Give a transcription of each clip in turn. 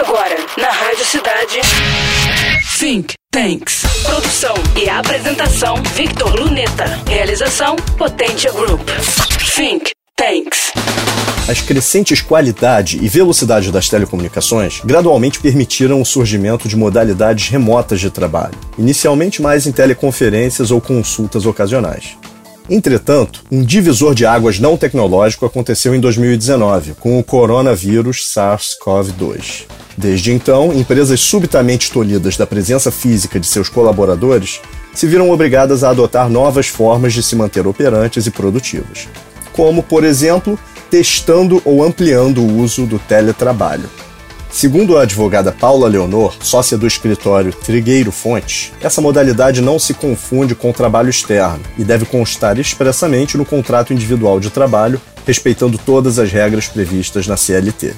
Agora, na Rádio Cidade. Think Tanks. Produção e apresentação: Victor Luneta. Realização: Potência Group. Think Tanks. As crescentes qualidade e velocidade das telecomunicações gradualmente permitiram o surgimento de modalidades remotas de trabalho, inicialmente mais em teleconferências ou consultas ocasionais. Entretanto, um divisor de águas não tecnológico aconteceu em 2019, com o coronavírus SARS-CoV-2. Desde então, empresas subitamente tolhidas da presença física de seus colaboradores se viram obrigadas a adotar novas formas de se manter operantes e produtivas, como, por exemplo, testando ou ampliando o uso do teletrabalho. Segundo a advogada Paula Leonor, sócia do escritório Trigueiro Fontes, essa modalidade não se confunde com o trabalho externo e deve constar expressamente no contrato individual de trabalho, respeitando todas as regras previstas na CLT.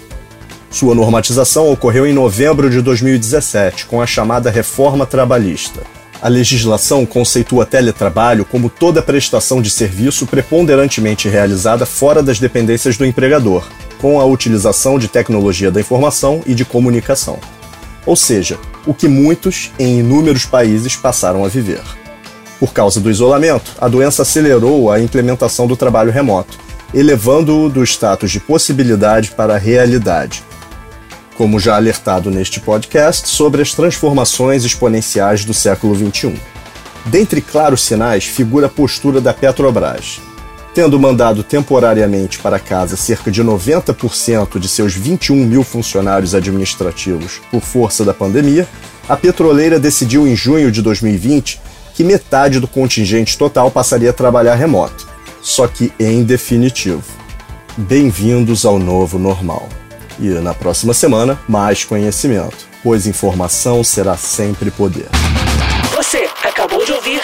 Sua normatização ocorreu em novembro de 2017, com a chamada Reforma Trabalhista. A legislação conceitua teletrabalho como toda prestação de serviço preponderantemente realizada fora das dependências do empregador, com a utilização de tecnologia da informação e de comunicação. Ou seja, o que muitos, em inúmeros países, passaram a viver. Por causa do isolamento, a doença acelerou a implementação do trabalho remoto, elevando-o do status de possibilidade para realidade. Como já alertado neste podcast sobre as transformações exponenciais do século XXI. Dentre claros sinais figura a postura da Petrobras, tendo mandado temporariamente para casa cerca de 90% de seus 21 mil funcionários administrativos por força da pandemia, a petroleira decidiu em junho de 2020 que metade do contingente total passaria a trabalhar remoto, só que em definitivo. Bem-vindos ao novo normal. E na próxima semana, mais conhecimento, pois informação será sempre poder. Você acabou de ouvir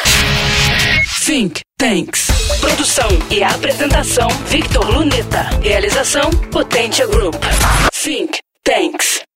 Think Tanks. Produção e apresentação: Victor Luneta. Realização: Potência Group. Think Tanks.